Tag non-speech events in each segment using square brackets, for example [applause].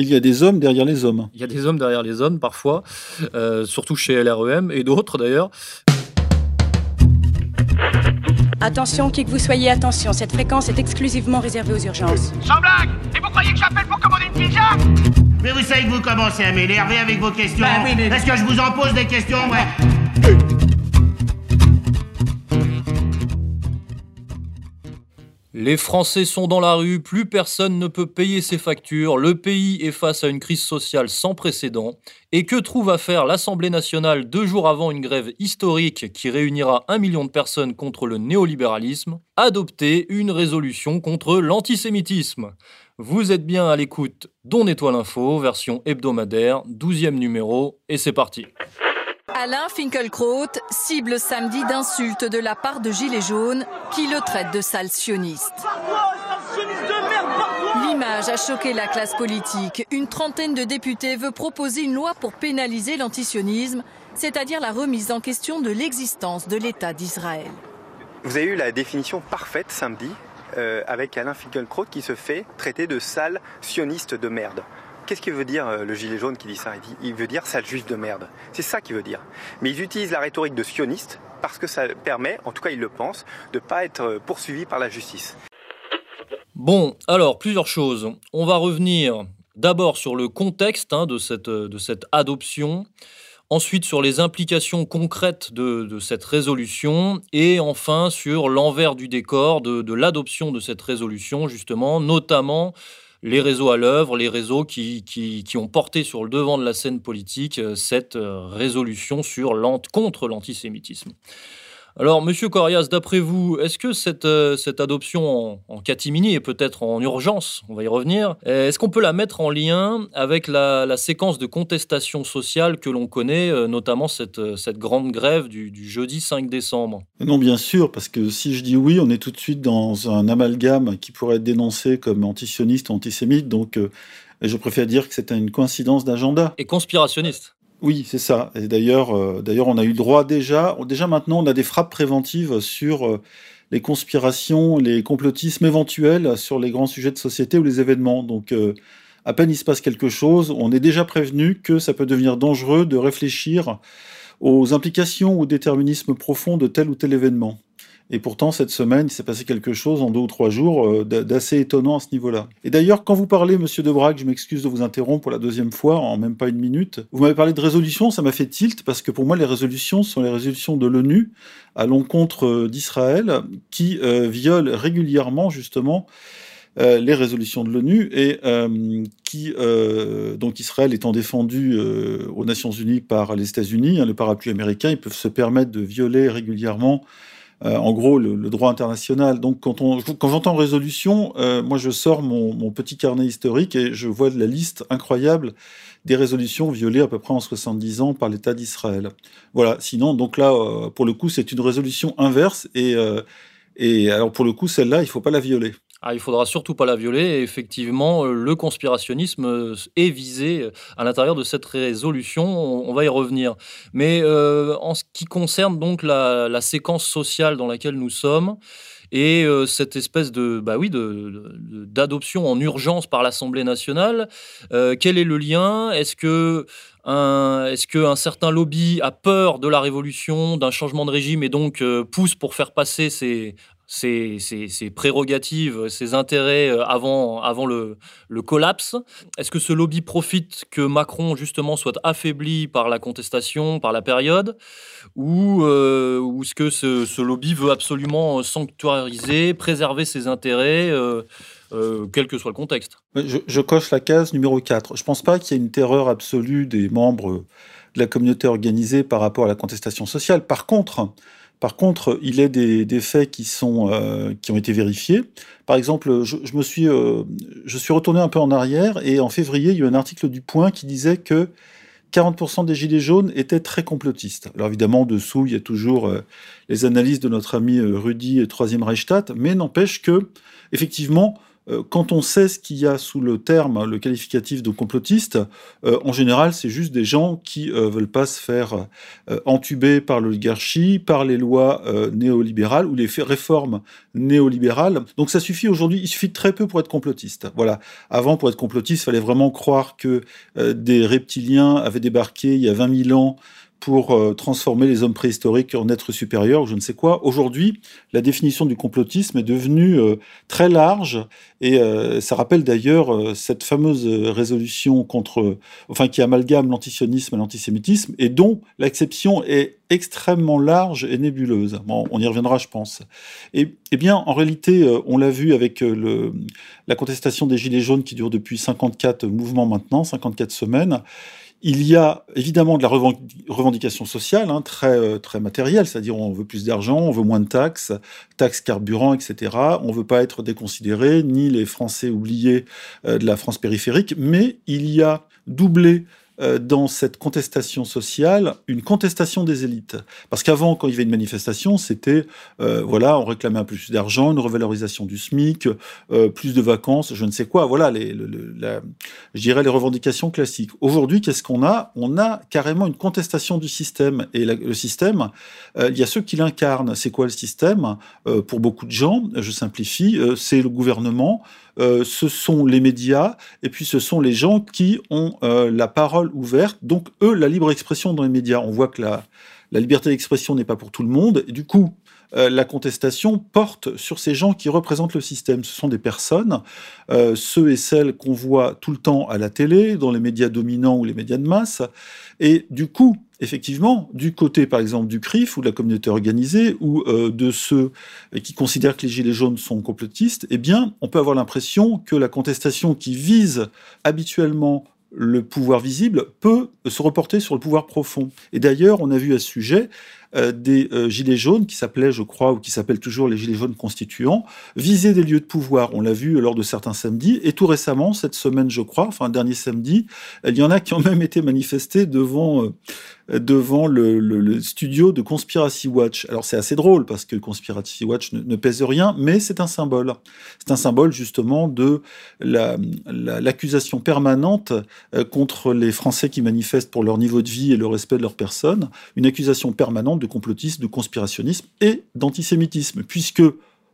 Il y a des hommes derrière les hommes. Il y a des hommes derrière les hommes parfois, euh, surtout chez LREM et d'autres d'ailleurs. Attention, qui que vous soyez, attention, cette fréquence est exclusivement réservée aux urgences. Sans blague Et vous croyez que j'appelle pour commander une pizza? Mais vous savez que vous commencez à m'énerver avec vos questions. Bah oui, mais- Est-ce que je vous en pose des questions ouais Les Français sont dans la rue, plus personne ne peut payer ses factures, le pays est face à une crise sociale sans précédent. Et que trouve à faire l'Assemblée nationale deux jours avant une grève historique qui réunira un million de personnes contre le néolibéralisme? Adopter une résolution contre l'antisémitisme. Vous êtes bien à l'écoute d'On Nettoie l'info, version hebdomadaire, 12e numéro, et c'est parti. Alain Finkielkraut cible samedi d'insultes de la part de Gilets jaunes qui le traitent de sale sioniste. L'image a choqué la classe politique. Une trentaine de députés veut proposer une loi pour pénaliser l'antisionisme, c'est-à-dire la remise en question de l'existence de l'État d'Israël. Vous avez eu la définition parfaite samedi euh, avec Alain Finkielkraut qui se fait traiter de sale sioniste de merde. Qu'est-ce qu'il veut dire euh, le gilet jaune qui dit ça? Il, veut dire sale juif de merde. C'est ça qu'il veut dire. Mais ils utilisent la rhétorique de sioniste parce que ça permet, en tout cas ils le pensent, de ne pas être euh, poursuivis par la justice. Bon, alors, plusieurs choses. On va revenir d'abord sur le contexte hein, de, cette, de cette adoption, ensuite sur les implications concrètes de, cette résolution, et enfin sur l'envers du décor de l'adoption de cette résolution, justement, notamment les réseaux à l'œuvre, les réseaux qui, ont porté sur le devant de la scène politique euh, cette euh, résolution contre l'antisémitisme. Alors, Monsieur Corias, d'après vous, est-ce que cette, euh, cette adoption en, en, catimini et peut-être en urgence, on va y revenir, euh, est-ce qu'on peut la mettre en lien avec la, la séquence de contestation sociale que l'on connaît, euh, notamment cette, cette grande grève du, du, jeudi 5 décembre? Non, bien sûr, parce que si je dis oui, on est tout de suite dans un amalgame qui pourrait être dénoncé comme antisioniste ou antisémite, donc euh, je préfère dire que c'est une coïncidence d'agenda. Et conspirationniste oui, c'est ça. Et d'ailleurs, euh, d'ailleurs, on a eu le droit déjà. Déjà maintenant, on a des frappes préventives sur euh, les conspirations, les complotismes éventuels sur les grands sujets de société ou les événements. Donc, euh, à peine il se passe quelque chose, on est déjà prévenu que ça peut devenir dangereux de réfléchir aux implications ou déterminismes profonds de tel ou tel événement. Et pourtant, cette semaine, il s'est passé quelque chose en deux ou trois jours euh, d'assez étonnant à ce niveau-là. Et d'ailleurs, quand vous parlez, monsieur Debrac, je m'excuse de vous interrompre pour la deuxième fois, en même pas une minute, vous m'avez parlé de résolutions, ça m'a fait tilt, parce que pour moi, les résolutions sont les résolutions de l'ONU à l'encontre euh, d'Israël, qui euh, violent régulièrement, justement, euh, les résolutions de l'ONU et qui donc Israël étant défendu aux Nations Unies par les États-Unis, hein, le parapluie américain, ils peuvent se permettre de violer régulièrement euh, en gros, le, le, droit international. Donc, quand, on, quand j'entends résolution, euh, moi, je sors mon, mon, petit carnet historique et je vois la liste incroyable des résolutions violées à peu près en 70 ans par l'État d'Israël. Voilà. Sinon, donc là, euh, pour le coup, c'est une résolution inverse et, euh, et alors pour le coup, celle-là, il faut pas la violer. Ah, il faudra surtout pas la violer. Effectivement, euh, le conspirationnisme est visé à l'intérieur de cette résolution. On, va y revenir. Mais euh, en ce qui concerne donc la, séquence sociale dans laquelle nous sommes et euh, cette espèce de bah oui d'adoption en urgence par l'Assemblée nationale, euh, quel est le lien? Est-ce que est-ce qu'un certain lobby a peur de la révolution, d'un changement de régime et donc euh, pousse pour faire passer ses, ses, prérogatives, ses intérêts euh, avant, avant le, le collapse Est-ce que ce lobby profite que Macron, justement, soit affaibli par la contestation, par la période? Ou, euh, ou est-ce que ce, lobby veut absolument sanctuariser, préserver ses intérêts euh, quel que soit le contexte? Je, je, coche la case numéro 4. Je ne pense pas qu'il y ait une terreur absolue des membres de la communauté organisée par rapport à la contestation sociale. Par contre, par contre, il est des, des faits qui, sont, euh, qui ont été vérifiés. Par exemple, je, me suis, euh, suis retourné un peu en arrière et en février, il y a eu un article du Point qui disait que 40% des gilets jaunes étaient très complotistes. Alors évidemment, dessous, il y a toujours euh, les analyses de notre ami Rudy, troisième Reichstadt, mais n'empêche que, effectivement, quand on sait ce qu'il y a sous le terme, le qualificatif de complotiste, euh, en général, c'est juste des gens qui euh, veulent pas se faire entuber par l'oligarchie, par les lois néolibérales ou les réformes néolibérales. Donc ça suffit aujourd'hui, il suffit très peu pour être complotiste. Voilà. Avant, pour être complotiste, il fallait vraiment croire que des reptiliens avaient débarqué il y a 20 000 ans pour euh, transformer les hommes préhistoriques en êtres supérieurs, ou je ne sais quoi. Aujourd'hui, la définition du complotisme est devenue euh, très large, et euh, ça rappelle d'ailleurs cette fameuse résolution contre, enfin, qui amalgame l'antisionisme et l'antisémitisme, et dont l'acception est extrêmement large et nébuleuse. on y reviendra, je pense. Et, eh bien, en réalité, on l'a vu avec la contestation des Gilets jaunes qui dure depuis 54 mouvements maintenant, 54 semaines. Il y a évidemment de la revendication sociale, hein, très, euh, très matérielle, c'est-à-dire on veut plus d'argent, on veut moins de taxes, taxes carburant, etc. On ne veut pas être déconsidéré, ni les Français oubliés euh, de la France périphérique, mais il y a doublé dans cette contestation sociale une contestation des élites. Parce qu'avant, quand il y avait une manifestation, c'était, euh, voilà, on réclamait un peu plus d'argent, une revalorisation du SMIC, euh, plus de vacances, je ne sais quoi. Voilà, les, je dirais les revendications classiques. Aujourd'hui, qu'est-ce qu'on a? On a carrément une contestation du système. Et le système, il y a ceux qui l'incarnent. C'est quoi le système? Pour beaucoup de gens, je simplifie, c'est le gouvernement, euh, ce sont les médias, et puis ce sont les gens qui ont euh, la parole ouverte, donc eux, la libre expression dans les médias. On voit que la, liberté d'expression n'est pas pour tout le monde, et du coup, euh, la contestation porte sur ces gens qui représentent le système. Ce sont des personnes, ceux et celles qu'on voit tout le temps à la télé, dans les médias dominants ou les médias de masse, et du coup, effectivement, du côté, par exemple, du CRIF ou de la communauté organisée ou euh, de ceux qui considèrent que les Gilets jaunes sont complotistes, eh bien, on peut avoir l'impression que la contestation qui vise habituellement le pouvoir visible peut se reporter sur le pouvoir profond. Et d'ailleurs, on a vu à ce sujet euh, des euh, gilets jaunes qui s'appelaient, je crois, ou qui s'appellent toujours les gilets jaunes constituants, viser des lieux de pouvoir. On l'a vu lors de certains samedis. Et tout récemment, cette semaine, je crois, enfin, dernier samedi, il y en a qui ont même été manifestés devant devant le, studio de Conspiracy Watch. Alors c'est assez drôle parce que Conspiracy Watch ne, pèse rien, mais c'est un symbole. C'est un symbole justement de l'accusation permanente euh, contre les Français qui manifestent pour leur niveau de vie et le respect de leur personne, une accusation permanente de complotisme, de conspirationnisme et d'antisémitisme, puisque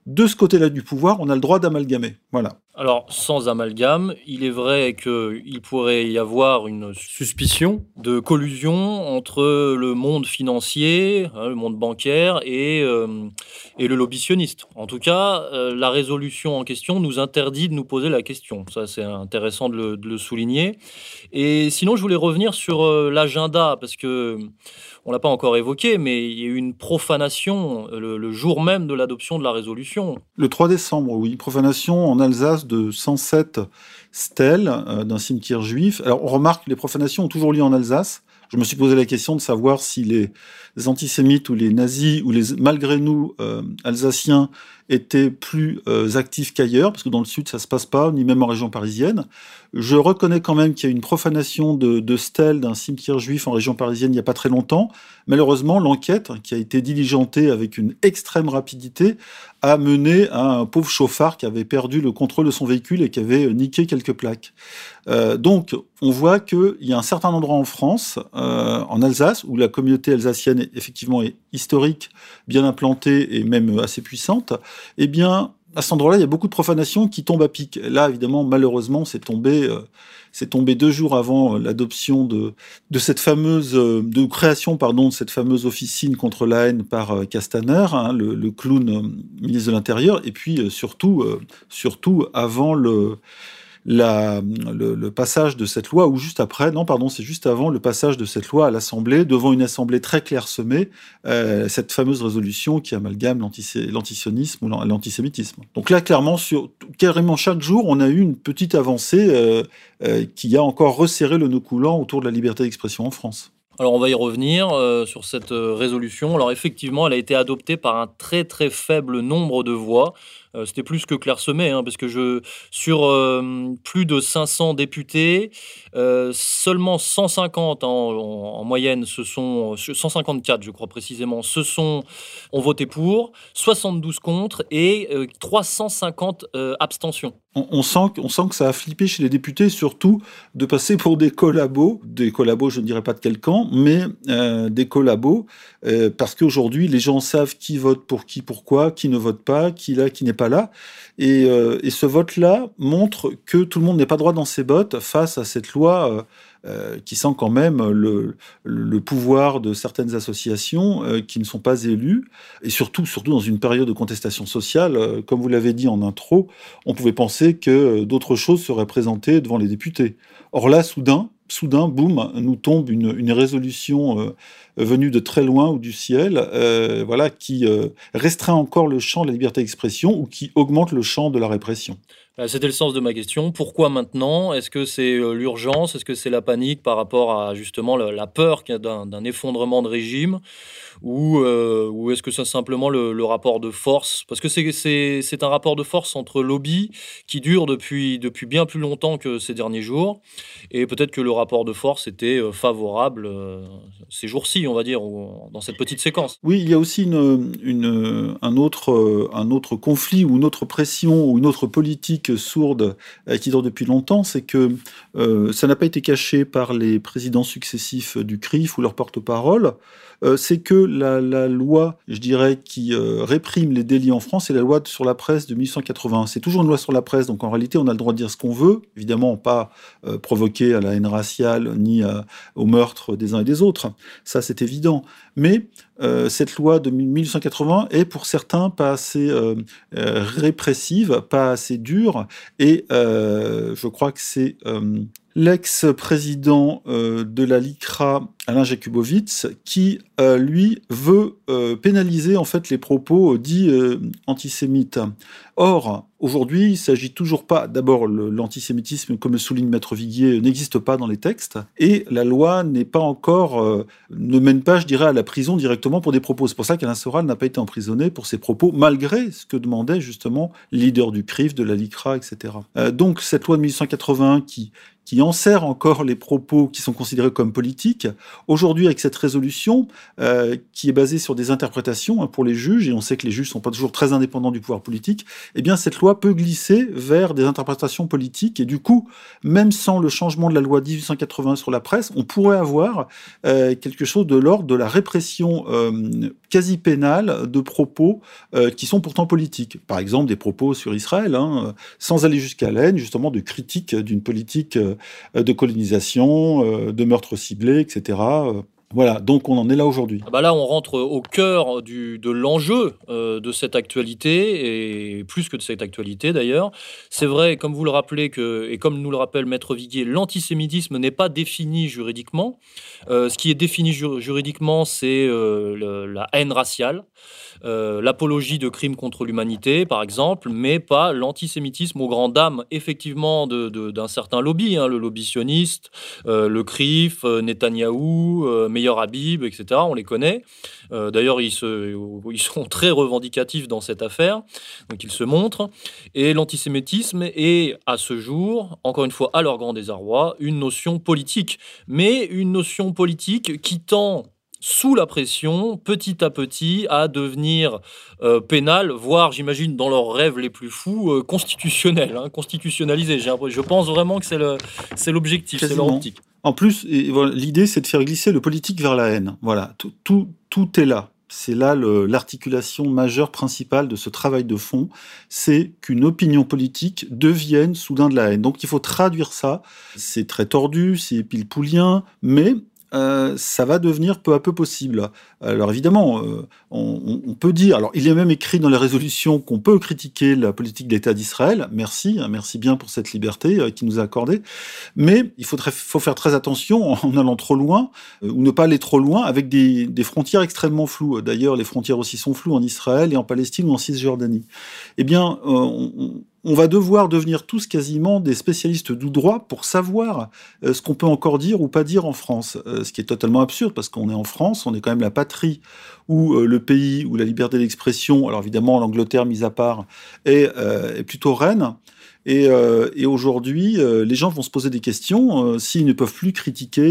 de ce côté-là du pouvoir, on a le droit d'amalgamer. Voilà. Alors, sans amalgame, il est vrai qu'il pourrait y avoir une suspicion de collusion entre le monde financier, hein, le monde bancaire et, euh, et le lobbytionniste. En tout cas, euh, la résolution en question nous interdit de nous poser la question. Ça, c'est intéressant de le, souligner. Et sinon, je voulais revenir sur euh, l'agenda, parce que on l'a pas encore évoqué, mais il y a eu une profanation le, le jour même de l'adoption de la résolution. Le 3 décembre, oui, profanation en Alsace de 107 stèles euh, d'un cimetière juif. Alors on remarque que les profanations ont toujours lieu en Alsace. Je me suis posé la question de savoir si les antisémites ou les nazis ou les malgré nous euh, alsaciens étaient plus euh, qu'ailleurs, parce que dans le sud ça se passe pas, ni même en région parisienne. Je reconnais quand même qu'il y a une profanation de, stèles d'un cimetière juif en région parisienne il n'y a pas très longtemps. Malheureusement, l'enquête, qui a été diligentée avec une extrême rapidité, a mené à un pauvre chauffard qui avait perdu le contrôle de son véhicule et qui avait niqué quelques plaques. Euh, donc, on voit qu'il y a un certain endroit en France, euh, en Alsace, où la communauté alsacienne effectivement est historique, bien implantée et même assez puissante. Eh bien, à cet endroit-là, il y a beaucoup de profanations qui tombent à pic. Là, évidemment, malheureusement, c'est tombé, euh, tombé deux jours avant euh, l'adoption de, de cette fameuse, euh, de création, pardon, de cette fameuse officine contre la haine par Castaner, hein, le, le, clown ministre de l'Intérieur, et puis surtout, surtout avant le, la, le, passage de cette loi, ou juste après, non, pardon, c'est juste avant le passage de cette loi à l'Assemblée, devant une Assemblée très clairsemée, euh, cette fameuse résolution qui amalgame l'antisionisme ou l'antisémitisme. Donc là, clairement, sur carrément chaque jour, on a eu une petite avancée euh, euh, qui a encore resserré le nœud coulant autour de la liberté d'expression en France. Alors on va y revenir euh, sur cette euh, résolution. Alors effectivement, elle a été adoptée par un très très faible nombre de voix. Euh, c'était plus que clairsemé, hein, parce que je, sur plus de 500 députés, seulement 150 en, moyenne, ce sont 154, je crois précisément, ce sont ont voté pour, 72 contre et 350 abstentions. On, sent, on sent que ça a flippé chez les députés, surtout de passer pour des collabos, des collabos, je ne dirais pas de quel camp, mais des collabos, parce qu'aujourd'hui, les gens savent qui vote pour qui, pourquoi, qui ne vote pas, qui là, qui n'est pas là. Euh, et, ce vote-là montre que tout le monde n'est pas droit dans ses bottes face à cette loi euh, euh, qui sent quand même le, pouvoir de certaines associations qui ne sont pas élues. Et surtout, surtout dans une période de contestation sociale, comme vous l'avez dit en intro, on pouvait penser que d'autres choses seraient présentées devant les députés. Or là, soudain, soudain, boum, nous tombe une, résolution euh, venue de très loin ou du ciel, euh, voilà, qui euh, restreint encore le champ de la liberté d'expression ou qui augmente le champ de la répression. Bah, c'était le sens de ma question. Pourquoi maintenant? Est-ce que c'est l'urgence? Est-ce que c'est la panique par rapport à justement la, peur d'un effondrement de régime? Ou, est-ce que c'est simplement le, rapport de force? Parce que c'est un rapport de force entre lobby qui dure depuis, bien plus longtemps que ces derniers jours. Et peut-être que le rapport de force était euh, favorable euh, ces jours-ci, on va dire, dans cette petite séquence. Oui, il y a aussi un, autre, euh, un autre conflit ou une autre pression ou une autre politique sourde qui dure depuis longtemps, c'est que ça n'a pas été caché par les présidents successifs du CRIF ou leur porte-parole. Euh, c'est que la, loi, je dirais, qui euh, réprime les délits en France, c'est la loi sur la presse de 1880. C'est toujours une loi sur la presse, donc en réalité, on a le droit de dire ce qu'on veut, évidemment pas euh, provoquer à la haine raciale ni au meurtre des uns et des autres. Ça, c'est évident. Mais cette loi de 1880 est pour certains pas assez répressive, pas assez dure, et je crois que c'est l'ex-président euh, de la LICRA, Alain Jakubowicz, qui, euh, lui, veut euh, pénaliser en fait les propos dits antisémites. Or, aujourd'hui, il s'agit toujours pas, d'abord, l'antisémitisme, comme le souligne Maître Viguier, n'existe pas dans les textes, et la loi n'est pas encore, ne mène pas, je dirais, à la prison directement pour des propos. C'est pour ça qu'Alain Soral n'a pas été emprisonné pour ses propos, malgré ce que demandait justement le leader du CRIF, de la LICRA, etc. donc, cette loi de 1881 qui qui enserre encore les propos qui sont considérés comme politiques. Aujourd'hui, avec cette résolution, euh, qui est basée sur des interprétations hein, pour les juges, et on sait que les juges sont pas toujours très indépendants du pouvoir politique, eh bien, cette loi peut glisser vers des interprétations politiques, et du coup, même sans le changement de la loi 1880 sur la presse, on pourrait avoir euh, quelque chose de l'ordre de la répression euh, quasi pénale de propos qui sont pourtant politiques. Par exemple, des propos sur Israël, hein, sans aller jusqu'à l'aide, justement, de critique d'une politique de colonisation, euh, de meurtres ciblés, etc. Voilà, donc on en est là aujourd'hui. Ah bah là, on rentre au cœur du, de l'enjeu euh, de cette actualité, et plus que de cette actualité d'ailleurs. C'est vrai, comme vous le rappelez, que, et comme nous le rappelle Maître Viguier, l'antisémitisme n'est pas défini juridiquement. ce qui est défini juridiquement, c'est la haine raciale. Euh, l'apologie de crimes contre l'humanité, par exemple, mais pas l'antisémitisme aux grandes dames, effectivement, d'un certain lobby, hein, le lobby sioniste, euh, le CRIF, euh, Netanyahou, Habib, etc. On les connaît. D'ailleurs, ils, ils, sont très revendicatifs dans cette affaire, donc ils se montrent. Et l'antisémitisme est, à ce jour, encore une fois, à leur grand désarroi, une notion politique, mais une notion politique qui tend sous la pression, petit à petit, à devenir euh, pénal, voire, j'imagine, dans leurs rêves les plus fous, euh, constitutionnel, hein, constitutionnalisé. Je pense vraiment que c'est l'objectif, c'est leur optique. En plus, l'idée, c'est de faire glisser le politique vers la haine. Voilà, tout, tout, tout est là. C'est là l'articulation majeure principale de ce travail de fond, c'est qu'une opinion politique devienne soudain de la haine. Donc il faut traduire ça. C'est très tordu, c'est pilpoulien, mais euh, ça va devenir peu à peu possible. Alors évidemment, euh, on, peut dire, alors il est même écrit dans les résolutions qu'on peut critiquer la politique d'État d'Israël, merci, hein, merci bien pour cette liberté euh, qui nous a accordée, mais il faut, faire très attention [laughs] en allant trop loin, ou ne pas aller trop loin, avec des, frontières extrêmement floues. D'ailleurs, les frontières aussi sont floues en Israël et en Palestine ou en Cisjordanie. Eh bien, on va devoir devenir tous quasiment des spécialistes du droit pour savoir ce qu'on peut encore dire ou pas dire en France. ce qui est totalement absurde parce qu'on est en France, on est quand même la patrie ou le pays où la liberté d'expression, alors évidemment l'Angleterre mise à part, est, plutôt reine. Et, euh, aujourd'hui, euh, les gens vont se poser des questions euh, s'ils ne peuvent plus critiquer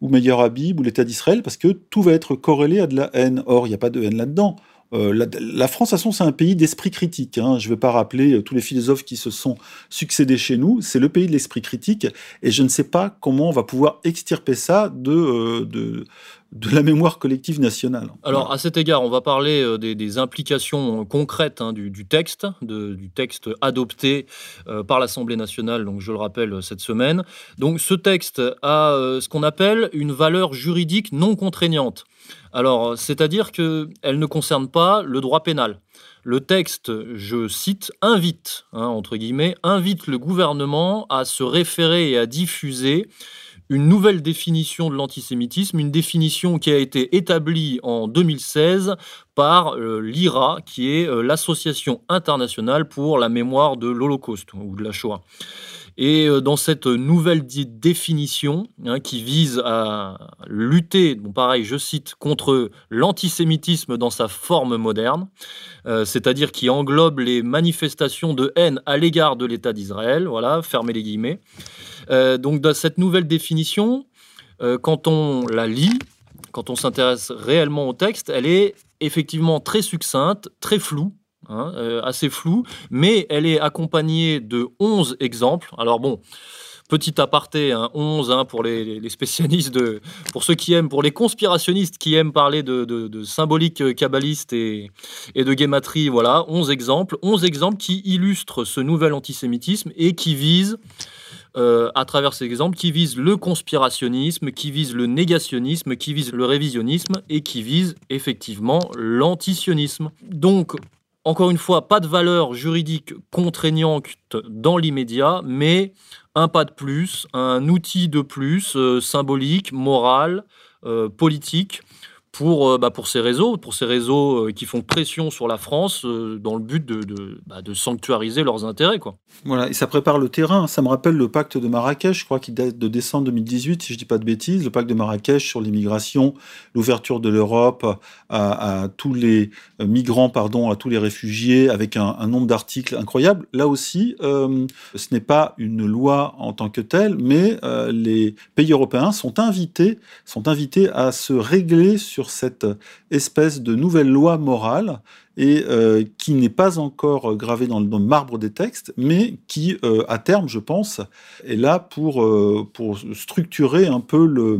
ou Meilleur Habib ou l'État d'Israël parce que tout va être corrélé à de la haine. Or, il n'y a pas de haine là-dedans. La, la, France, de toute façon, c'est un pays d'esprit critique. Hein. Je ne vais pas rappeler tous les philosophes qui se sont succédés chez nous. C'est le pays de l'esprit critique. Et je ne sais pas comment on va pouvoir extirper ça de, de, de la mémoire collective nationale. Alors, à cet égard, on va parler euh, des, implications concrètes hein, du, texte, du texte adopté euh, par l'Assemblée nationale, donc je le rappelle cette semaine. Donc, ce texte a euh, ce qu'on appelle une valeur juridique non contraignante. Alors, c'est-à-dire qu'elle ne concerne pas le droit pénal. Le texte, je cite, invite, hein, invite le gouvernement à se référer et à diffuser une nouvelle définition de l'antisémitisme, une définition qui a été établie en 2016 par euh, l'IRA, qui est euh, l'Association internationale pour la mémoire de l'Holocauste ou de la Shoah. Et euh, dans cette nouvelle définition hein, qui vise à lutter, bon pareil, je cite, contre l'antisémitisme dans sa forme moderne, c'est-à-dire qui englobe les manifestations de haine à l'égard de l'État d'Israël, voilà, fermez les guillemets, euh, donc, dans cette nouvelle définition, euh, quand on la lit, quand on s'intéresse réellement au texte, elle est effectivement très succincte, très floue, hein, euh, assez floue, mais elle est accompagnée de 11 exemples. Alors bon, petit aparté, 11 hein, pour les, spécialistes, de, pour ceux qui aiment, pour les conspirationnistes qui aiment parler de, symbolique kabbaliste et, et, de guématrie, voilà, 11 exemples, 11 exemples qui illustrent ce nouvel antisémitisme et qui visent euh, à travers ces exemples qui visent le conspirationnisme, qui visent le négationnisme, qui visent le révisionnisme et qui visent effectivement l'antisionisme. Donc, encore une fois, pas de valeur juridique contraignante dans l'immédiat, mais un pas de plus, un outil de plus, euh, symbolique, moral, euh, politique, pour, euh, bah, pour ces réseaux, pour ces réseaux euh, qui font pression sur la France euh, dans le but de, bah, de, sanctuariser leurs intérêts. Quoi. Voilà, et ça prépare le terrain. Ça me rappelle le pacte de Marrakech, je crois qu'il date de décembre 2018, si je ne dis pas de bêtises, le pacte de Marrakech sur l'immigration, l'ouverture de l'Europe à, tous les migrants, pardon, à tous les réfugiés, avec un, nombre d'articles incroyables. Là aussi, ce n'est pas une loi en tant que telle, mais les pays européens sont invités, sont invités à se régler sur cette espèce de nouvelle loi morale et euh, qui n'est pas encore gravée dans le, marbre des textes, mais qui, euh, à terme, je pense, est là pour, euh, pour structurer un peu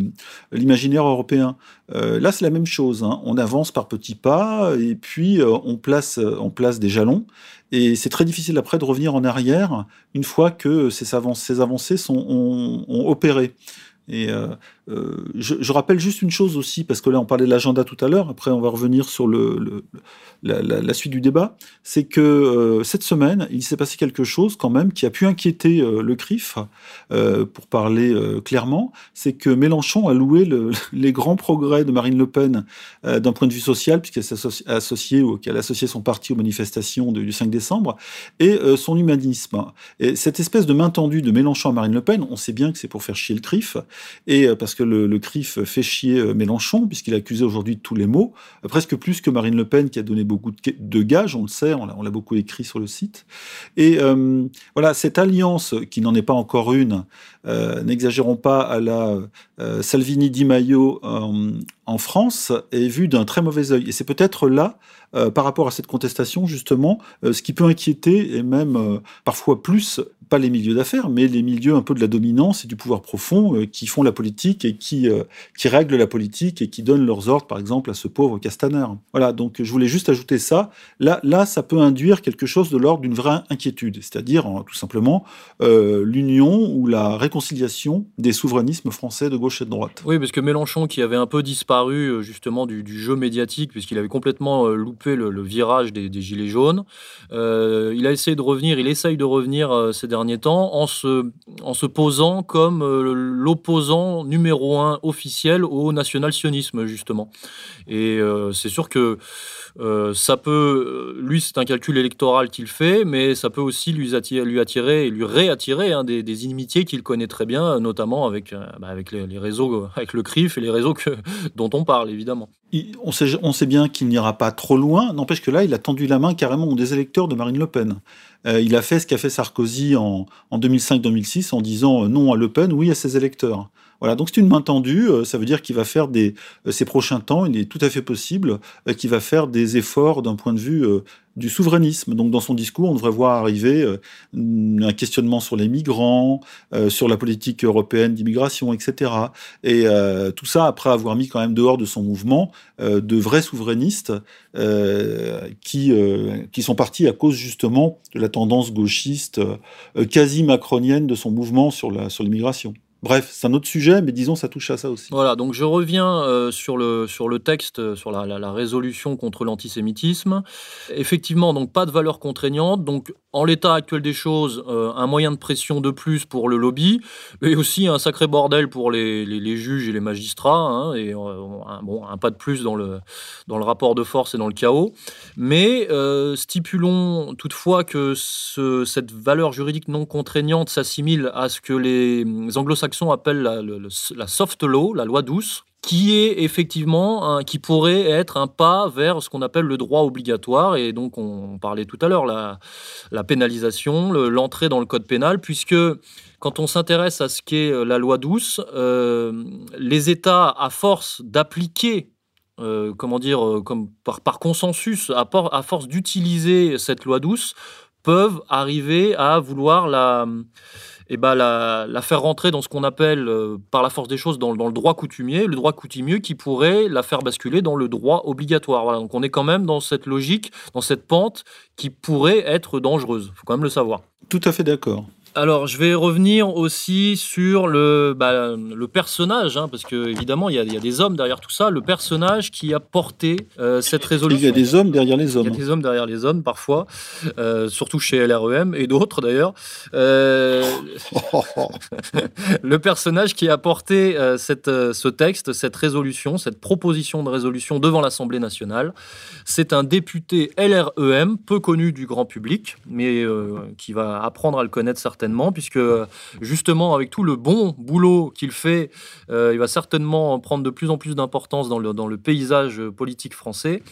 l'imaginaire européen. là, c'est la même chose. Hein. On avance par petits pas et puis on, place, on place des jalons. Et c'est très difficile après de revenir en arrière une fois que ces, avancées sont, ont opéré. Et euh, euh, je, rappelle juste une chose aussi, parce que là on parlait de l'agenda tout à l'heure, après on va revenir sur la, suite du débat, c'est que euh, cette semaine, il s'est passé quelque chose quand même qui a pu inquiéter le CRIF, pour parler clairement, c'est que Mélenchon a loué [laughs] les grands progrès de Marine Le Pen d'un point de vue social, puisqu'elle s'est associée son parti aux manifestations du 5 décembre, et son humanisme. Et cette espèce de main tendue de Mélenchon à Marine Le Pen, on sait bien que c'est pour faire chier le CRIF, et euh, parce que le, CRIF fait chier euh, Mélenchon, puisqu'il est accusé aujourd'hui de tous les maux, euh, presque plus que Marine Le Pen qui a donné beaucoup de, gages, on le sait, on l'a beaucoup écrit sur le site. Et voilà, cette alliance, qui n'en est pas encore une, n'exagérons pas à la Salvini-Di Maio en France, est vue d'un très mauvais œil. Et c'est peut-être là par rapport à cette contestation, justement, ce qui peut inquiéter et même parfois plus pas les milieux d'affaires, mais les milieux un peu de la dominance et du pouvoir profond euh, qui font la politique et qui, euh, qui règlent la politique et qui donnent leurs ordres, par exemple, à ce pauvre Castaner. Voilà, donc je voulais juste ajouter ça. Là, ça peut induire quelque chose de l'ordre d'une vraie inquiétude, c'est-à-dire tout simplement euh, l'union ou la réconciliation des souverainismes français de gauche et de droite. Oui, parce que Mélenchon, qui avait un peu disparu justement du, jeu médiatique, puisqu'il avait complètement loupé le, virage des, Gilets jaunes, il a essayé de revenir, il essaye de revenir ces derniers temps en se, posant comme euh, l'opposant numéro un officiel au national-sionisme, justement. Et c'est sûr que ça peut, lui, c'est un calcul électoral qu'il fait, mais ça peut aussi lui attirer, et lui réattirer hein, des, inimitiés qu'il connaît très bien, notamment avec, bah, avec les, réseaux, avec le CRIF et les réseaux que, [laughs] dont on parle, évidemment. on, sait, bien qu'il n'ira pas trop loin, n'empêche que là, il a tendu la main carrément aux électeurs de Marine Le Pen. Euh, il a fait ce qu'a fait Sarkozy en, 2005-2006 en disant euh, non à Le Pen, oui à ses électeurs. Voilà, donc c'est une main tendue. Euh, ça veut dire qu'il va faire des ces prochains temps. Il est tout à fait possible qu'il va faire des efforts d'un point de vue du souverainisme. Donc dans son discours, on devrait voir arriver euh, un questionnement sur les migrants, euh, sur la politique européenne d'immigration, etc. Et euh, tout ça après avoir mis quand même dehors de son mouvement de vrais souverainistes qui, qui sont partis à cause justement de la tendance gauchiste quasi macronienne de son mouvement sur l'immigration. Sur Bref, c'est un autre sujet, mais disons, ça touche à ça aussi. Voilà, donc je reviens euh, sur, le, sur le texte, euh, sur la, résolution contre l'antisémitisme. Effectivement, donc pas de valeur contraignante. Donc, en l'état actuel des choses, euh, un moyen de pression de plus pour le lobby, et aussi un sacré bordel pour les, les, juges et les magistrats, hein, et un, bon, un pas de plus dans le, dans le rapport de force et dans le chaos. Mais stipulons toutefois que ce, cette valeur juridique non contraignante s'assimile à ce que les anglo-saxons appelle la, soft law, la loi douce, qui est effectivement qui pourrait être un pas vers ce qu'on appelle le droit obligatoire. Et donc on, parlait tout à l'heure la, pénalisation, l'entrée dans le code pénal puisque quand on s'intéresse à ce qu'est euh, la loi douce, euh, les États à force d'appliquer euh, comment dire, comme par, consensus, à force d'utiliser cette loi douce, peuvent arriver à vouloir la, et bah, la, faire rentrer dans ce qu'on appelle, euh, par la force des choses, dans, le droit coutumier, le droit coutumier qui pourrait la faire basculer dans le droit obligatoire. Donc on est quand même dans cette logique, dans cette pente qui pourrait être dangereuse. Il faut quand même le savoir. Tout à fait d'accord. Alors, je vais revenir aussi sur le, bah, le personnage, hein, parce que évidemment, il y, a, des hommes derrière tout ça. Le personnage qui a porté euh, cette résolution. Il y a des hommes derrière les hommes. Il y a des hommes derrière les hommes, parfois, euh, surtout chez LREM et d'autres d'ailleurs. Euh, [laughs] le personnage qui a porté cette, ce texte, cette résolution, cette proposition de résolution devant l'Assemblée nationale, c'est un député LREM, peu connu du grand public, mais qui va apprendre à le connaître certainement puisque justement, avec tout le bon boulot qu'il fait, euh, il va certainement prendre de plus en plus d'importance dans le, dans le paysage politique français.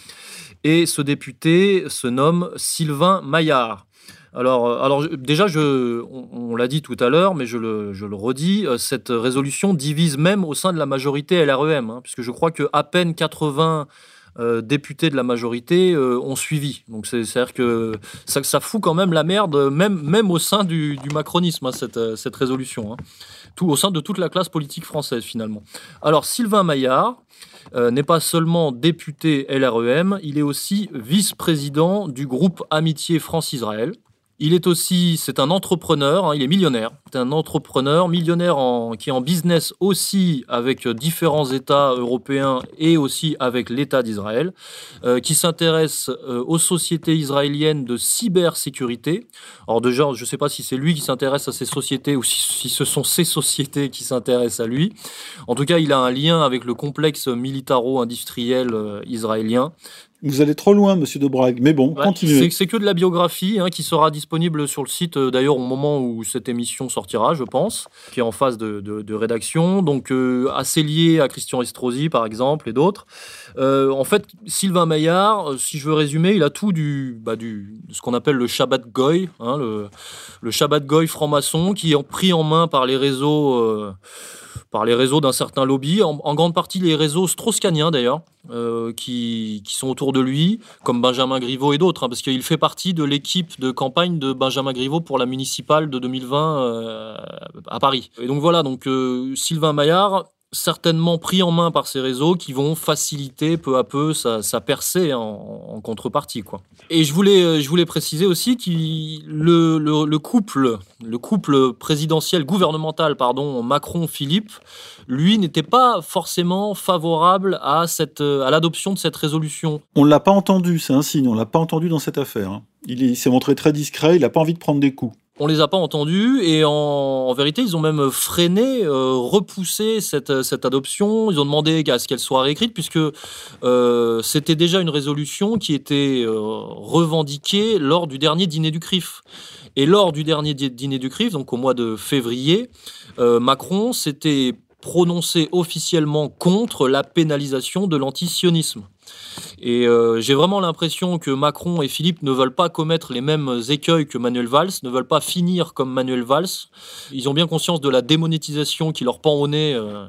Et ce député se nomme Sylvain Maillard. Alors, euh, alors déjà, je, on, l'a dit tout à l'heure, mais je le, je le, redis, euh, cette résolution divise même au sein de la majorité LREM, hein, puisque je crois que à peine 80 euh, députés de la majorité euh, ont suivi. Donc c'est-à-dire que ça, fout quand même la merde, même, même au sein du, macronisme, hein, cette, euh, cette, résolution. Hein. Tout, au sein de toute la classe politique française, finalement. Alors Sylvain Maillard, n'est pas seulement député LREM, il est aussi vice-président du groupe Amitié France-Israël. Il est aussi, c'est un entrepreneur, hein, il est millionnaire. C'est un entrepreneur millionnaire en, qui est en business aussi avec différents États européens et aussi avec l'État d'Israël, euh, qui s'intéresse euh, aux sociétés israéliennes de cybersécurité. Alors déjà, je ne sais pas si c'est lui qui s'intéresse à ces sociétés ou si, si, ce sont ces sociétés qui s'intéressent à lui. En tout cas, il a un lien avec le complexe militaro-industriel euh, israélien. Vous allez trop loin, monsieur de Brague, mais bon, continuez. C'est que de la biographie hein, qui sera disponible sur le site, euh, d'ailleurs, au moment où cette émission sortira, je pense, qui est en phase de, rédaction, donc euh, assez lié à Christian Estrosi, par exemple, et d'autres. Euh, en fait, Sylvain Maillard, si je veux résumer, il a tout du, bah, du ce qu'on appelle le Shabbat Goy, hein, le, le Shabbat Goy franc-maçon, qui est pris en main par les réseaux par les réseaux d'un certain lobby, en, grande partie les réseaux strauss-caniens d'ailleurs, euh, qui, sont autour de lui, comme Benjamin Griveaux et d'autres, hein, parce qu'il fait partie de l'équipe de campagne de Benjamin Griveaux pour la municipale de 2020 euh, à Paris. Et donc voilà, donc euh, Sylvain Maillard certainement pris en main par ces réseaux qui vont faciliter peu à peu sa, percée en, contrepartie. Quoi. Et je voulais, euh, je voulais préciser aussi que le, le, couple, le couple présidentiel, gouvernemental, pardon, Macron-Philippe, lui n'était pas forcément favorable à, cette, à l'adoption de cette résolution. On ne l'a pas entendu, c'est un signe, on ne l'a pas entendu dans cette affaire. Hein. Il, s'est montré très discret, il n'a pas envie de prendre des coups. On les a pas entendus et en, vérité, ils ont même freiné, euh, repoussé cette, adoption. Ils ont demandé à ce qu'elle soit réécrite puisque euh, c'était déjà une résolution qui était euh, revendiquée lors du dernier dîner du CRIF. Et lors du dernier dîner du CRIF, donc au mois de février, Macron s'était prononcé officiellement contre la pénalisation de l'antisionisme. Et euh, j'ai vraiment l'impression que Macron et Philippe ne veulent pas commettre les mêmes écueils que Manuel Valls, ne veulent pas finir comme Manuel Valls. Ils ont bien conscience de la démonétisation qui leur pend au nez euh,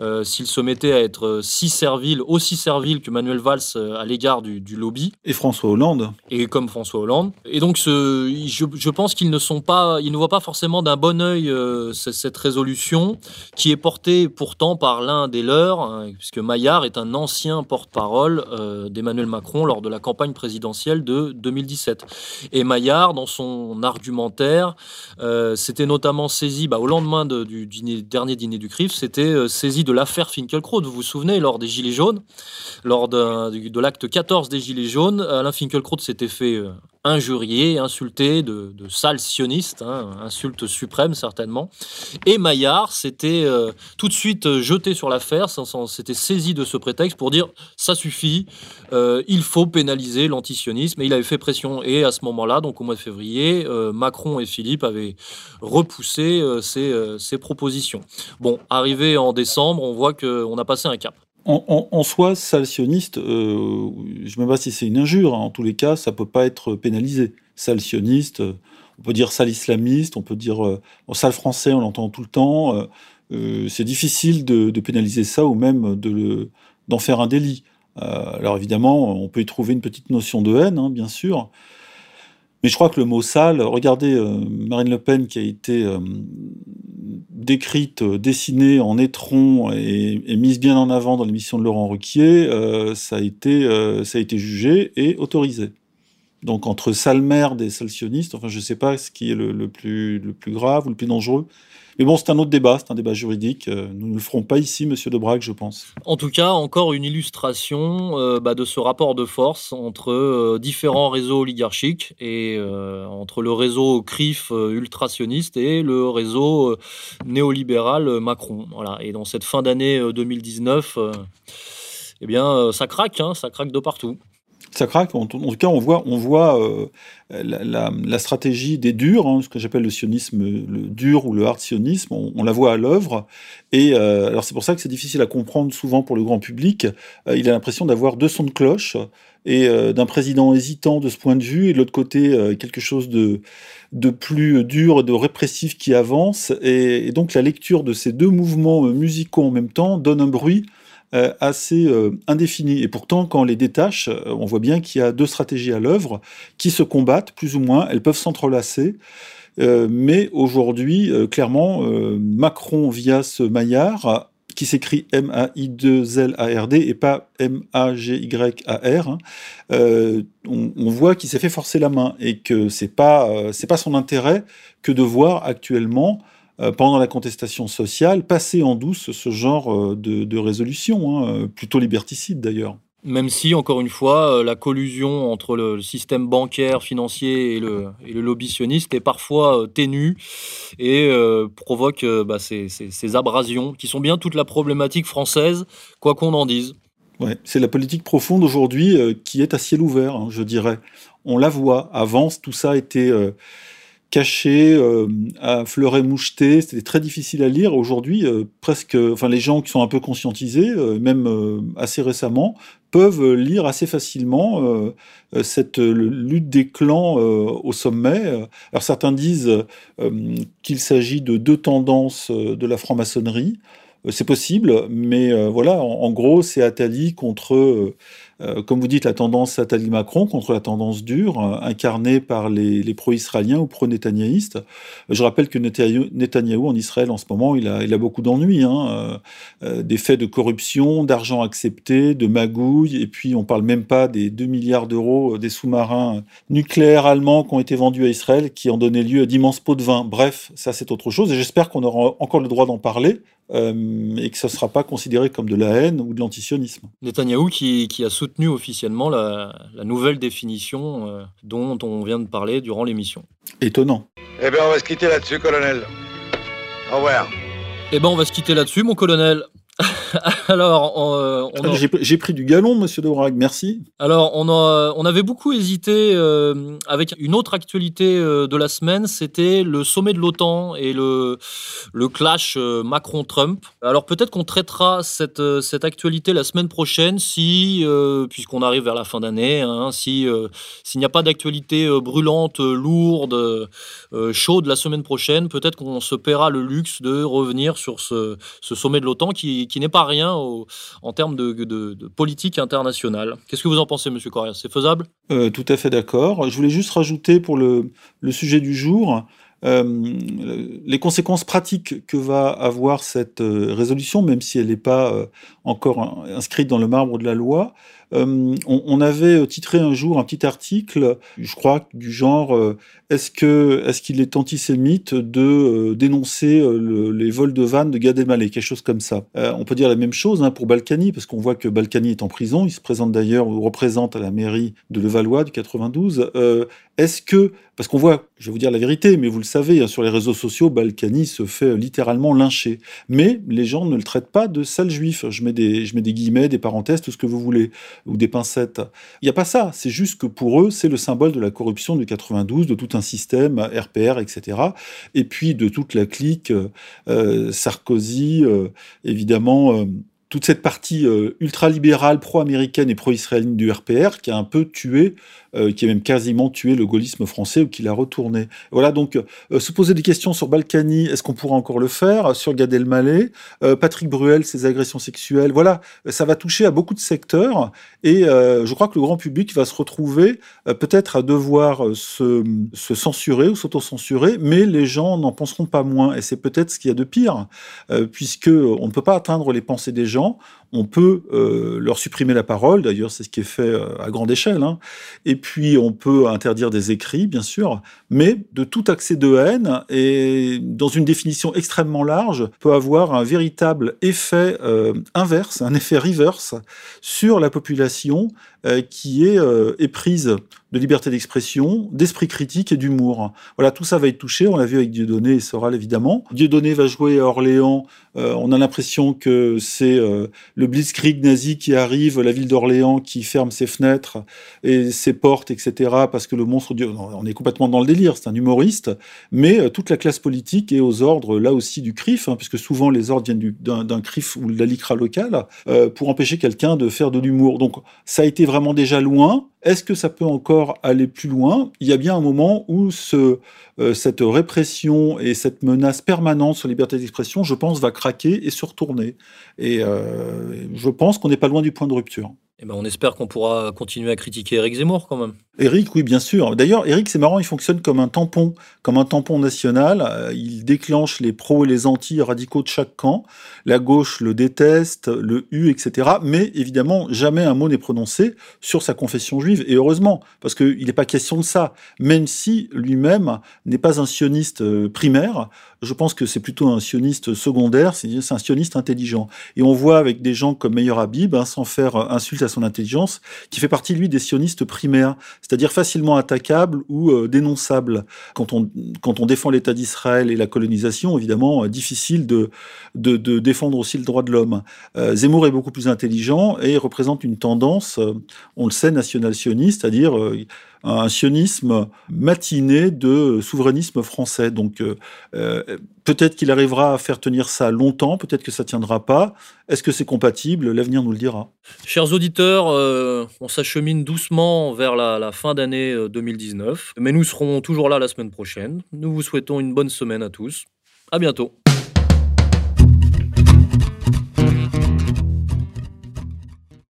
euh, s'ils se mettaient à être si serviles, aussi serviles que Manuel Valls à l'égard du, lobby. Et François Hollande. Et comme François Hollande. Et donc, ce, je, pense qu'ils ne sont pas, ils ne voient pas forcément d'un bon œil cette résolution qui est portée pourtant par l'un des leurs, hein, puisque Maillard est un ancien porte-parole d'Emmanuel Macron lors de la campagne présidentielle de 2017. Et Maillard, dans son argumentaire, euh, s'était notamment saisi, bah, au lendemain du dernier dîner du CRIF, s'était euh, saisi de l'affaire Finkielkraut. Vous vous souvenez, lors des Gilets jaunes, lors de l'acte 14 des Gilets jaunes, Alain Finkielkraut s'était fait euh, injurié, insulté de, de sale sioniste, hein, insulte suprême certainement. Et Maillard s'était euh, tout de suite euh, jeté sur l'affaire, s'était saisi de ce prétexte pour dire ça suffit, euh, il faut pénaliser l'antisionisme. Et il avait fait pression. Et à ce moment-là, donc au mois de février, Macron et Philippe avaient repoussé ces, ces propositions. Bon, arrivé en décembre, on voit qu'on a passé un cap. En, soi, euh, je ne sais pas si c'est une injure. Hein. En tous les cas, ça peut pas être pénalisé. Salsioniste, euh, on peut dire sale islamiste, on peut dire euh, sale français, on l'entend tout le temps. c'est difficile de, pénaliser ça ou même de d'en faire un délit. alors évidemment, on peut y trouver une petite notion de haine, hein, bien sûr. Mais je crois que le mot sale, regardez Marine Le Pen qui a été décrite, euh, dessinée en étron et, mise bien en avant dans l'émission de Laurent Ruquier, euh, ça, a été, euh, ça a été jugé et autorisé. Donc entre sale merde et sale sioniste, enfin je ne sais pas ce qui est le, plus, grave ou le plus dangereux. Mais bon, c'est un autre débat, c'est un débat juridique. Euh, nous ne le ferons pas ici, monsieur Debrac, je pense. En tout cas, encore une illustration euh, bah, de ce rapport de force entre euh, différents réseaux oligarchiques et entre le réseau CRIF ultrationniste et le réseau néolibéral Macron. Voilà. Et dans cette fin d'année 2019, eh bien, ça craque, hein, ça craque de partout ça craque. En, tout cas, on voit, euh, la, stratégie des durs, hein, ce que j'appelle le sionisme le dur ou le hard sionisme, on, la voit à l'œuvre. Et euh, alors c'est pour ça que c'est difficile à comprendre souvent pour le grand public. Euh, il a l'impression d'avoir deux sons de cloche et d'un président hésitant de ce point de vue, et de l'autre côté quelque chose de, plus dur, de répressif qui avance. et donc la lecture de ces deux mouvements musicaux en même temps donne un bruit euh, assez euh, indéfinie. Et pourtant, quand on les détache, euh, on voit bien qu'il y a deux stratégies à l'œuvre qui se combattent plus ou moins. Elles peuvent s'entrelacer. mais aujourd'hui, clairement, Macron via ce Maillard, qui s'écrit M-A-I-2-L-A-R-D et pas M-A-G-Y-A-R, hein, on, on, voit qu'il s'est fait forcer la main et que c'est pas c'est pas son intérêt que de voir actuellement euh, pendant la contestation sociale, passer en douce ce genre euh, de, résolution, hein, euh, plutôt liberticide d'ailleurs. Même si, encore une fois, la collusion entre le système bancaire, financier et le, et le lobbysonniste est parfois ténue et provoque bah, ces, abrasions qui sont bien toute la problématique française, quoi qu'on en dise. Ouais, c'est la politique profonde aujourd'hui qui est à ciel ouvert, hein, je dirais. On la voit. Avant, tout ça était caché, euh, à fleuret moucheté, c'était très difficile à lire. Aujourd'hui, euh, presque, enfin les gens qui sont un peu conscientisés, euh, même assez récemment, peuvent lire assez facilement cette lutte des clans au sommet. Alors certains disent qu'il s'agit de deux tendances de la franc-maçonnerie. C'est possible, mais voilà, en, gros, c'est Attali contre euh, comme vous dites, la tendance Attali-Macron contre la tendance dure, euh, incarnée par les, pro-israéliens ou pro-nétaniaïstes. Je rappelle que Netanyahou en Israël en ce moment, il a, il a beaucoup d'ennuis, hein, euh, des faits de corruption, d'argent accepté, de magouilles, et puis on parle même pas des 2 milliards d'euros des sous-marins nucléaires allemands qui ont été vendus à Israël, qui ont donné lieu à d'immenses pots de vin. Bref, ça c'est autre chose, et j'espère qu'on aura encore le droit d'en parler, et que ce ne sera pas considéré comme de la haine ou de l'antisionisme. Netanyahou qui, qui a soutenu officiellement la, la nouvelle définition euh, dont on vient de parler durant l'émission. Étonnant. Eh bien, on va se quitter là-dessus, colonel. Au revoir. Eh ben, on va se quitter là-dessus, mon colonel. [laughs] Alors, on, euh, on Ah, en- J'ai pris du galon, monsieur Dourag, merci. Alors, on, a- on avait beaucoup hésité euh, avec une autre actualité euh, de la semaine, c'était le sommet de l'OTAN et le, le clash euh, Macron-Trump. Alors, peut-être qu'on traitera cette, cette actualité la semaine prochaine si, puisqu'on arrive vers la fin d'année, hein, si, s'il n'y a pas d'actualité brûlante, lourde, chaude la semaine prochaine, peut-être qu'on se paiera le luxe de revenir sur ce, ce sommet de l'OTAN qui, qui n'est pas rien en termes de, politique internationale. Qu'est-ce que vous en pensez, Monsieur Correa C'est faisable? Euh, tout à fait d'accord. Je voulais juste rajouter pour le, sujet du jour euh, les conséquences pratiques que va avoir cette euh, résolution, même si elle n'est pas encore in- inscrite dans le marbre de la loi. Euh, on, avait titré un jour un petit article, je crois, du genre euh, est-ce que est-ce qu'il est antisémite de euh, dénoncer euh, le- les vols de vannes de Gad Elmaleh, quelque chose comme ça. Euh, on peut dire la même chose hein, pour Balkany, parce qu'on voit que Balkany est en prison. Il se présente d'ailleurs ou représente à la mairie de Levallois du 92. Euh, est-ce que parce qu'on voit, je vais vous dire la vérité, mais vous le savez, hein, sur les réseaux sociaux, Balkany se fait euh, littéralement lyncher. Mais les gens ne le traitent pas de sale juif. Je mets des, je mets des guillemets, des parenthèses, tout ce que vous voulez, ou des pincettes. Il n'y a pas ça. C'est juste que pour eux, c'est le symbole de la corruption du 92, de tout un système, RPR, etc. Et puis de toute la clique euh, Sarkozy, euh, évidemment. euh, toute cette partie ultralibérale, pro-américaine et pro-israélienne du RPR qui a un peu tué, euh, qui a même quasiment tué le gaullisme français ou qui l'a retourné. Voilà, donc euh, se poser des questions sur Balkany, est-ce qu'on pourra encore le faire? Sur Gad Elmaleh, euh, Patrick Bruel, ses agressions sexuelles, voilà, ça va toucher à beaucoup de secteurs et euh, je crois que le grand public va se retrouver euh, peut-être à devoir euh, se, se censurer ou s'auto-censurer, mais les gens n'en penseront pas moins et c'est peut-être ce qu'il y a de pire, puisque on ne peut pas atteindre les pensées des gens, on peut euh, leur supprimer la parole, d'ailleurs c'est ce qui est fait euh, à grande échelle, hein. et puis on peut interdire des écrits, bien sûr, mais de tout accès de haine, et dans une définition extrêmement large, peut avoir un véritable effet euh, inverse, un effet reverse sur la population euh, qui est euh, éprise de liberté d'expression, d'esprit critique et d'humour. Voilà, tout ça va être touché, on l'a vu avec Dieudonné et Soral évidemment. Dieudonné va jouer à Orléans, euh, on a l'impression que c'est le blitzkrieg nazi qui arrive, la ville d'Orléans qui ferme ses fenêtres et ses portes, etc., parce que le monstre Dieu, on est complètement dans le délire, c'est un humoriste, mais toute la classe politique est aux ordres, là aussi, du CRIF, hein, puisque souvent les ordres viennent du- d'un d'un CRIF ou de la LICRA locale, pour empêcher quelqu'un de faire de l'humour. Donc ça a été vraiment déjà loin. Est-ce que ça peut encore aller plus loin? Il y a bien un moment où euh, cette répression et cette menace permanente sur la liberté d'expression, je pense, va craquer et se retourner. Et euh, je pense qu'on n'est pas loin du point de rupture. Eh ben, on espère qu'on pourra continuer à critiquer Eric Zemmour quand même. Eric, oui, bien sûr. D'ailleurs, Eric, c'est marrant, il fonctionne comme un tampon, comme un tampon national. Euh, Il déclenche les pros et les anti-radicaux de chaque camp. La gauche le déteste, le hue, etc. Mais évidemment, jamais un mot n'est prononcé sur sa confession juive. Et heureusement, parce qu'il n'est pas question de ça. Même si lui-même n'est pas un sioniste euh, primaire, je pense que c'est plutôt un sioniste secondaire, c'est un sioniste intelligent. Et on voit avec des gens comme Meyer Habib, hein, sans faire euh, insulte à son intelligence, qui fait partie, lui, des sionistes primaires, c'est-à-dire facilement attaquables ou euh, dénonçables. Quand on, quand on défend l'État d'Israël et la colonisation, évidemment, euh, difficile de, de, défendre aussi le droit de l'homme. Euh, Zemmour est beaucoup plus intelligent et représente une tendance, on le sait, national-sioniste, c'est-à-dire un sionisme matiné de souverainisme français. Donc euh, euh, peut-être qu'il arrivera à faire tenir ça longtemps, peut-être que ça tiendra pas. Est-ce que c'est compatible? L'avenir nous le dira. Chers auditeurs, euh, on s'achemine doucement vers la, la fin d'année euh, 2019, mais nous serons toujours là la semaine prochaine. Nous vous souhaitons une bonne semaine à tous. À bientôt.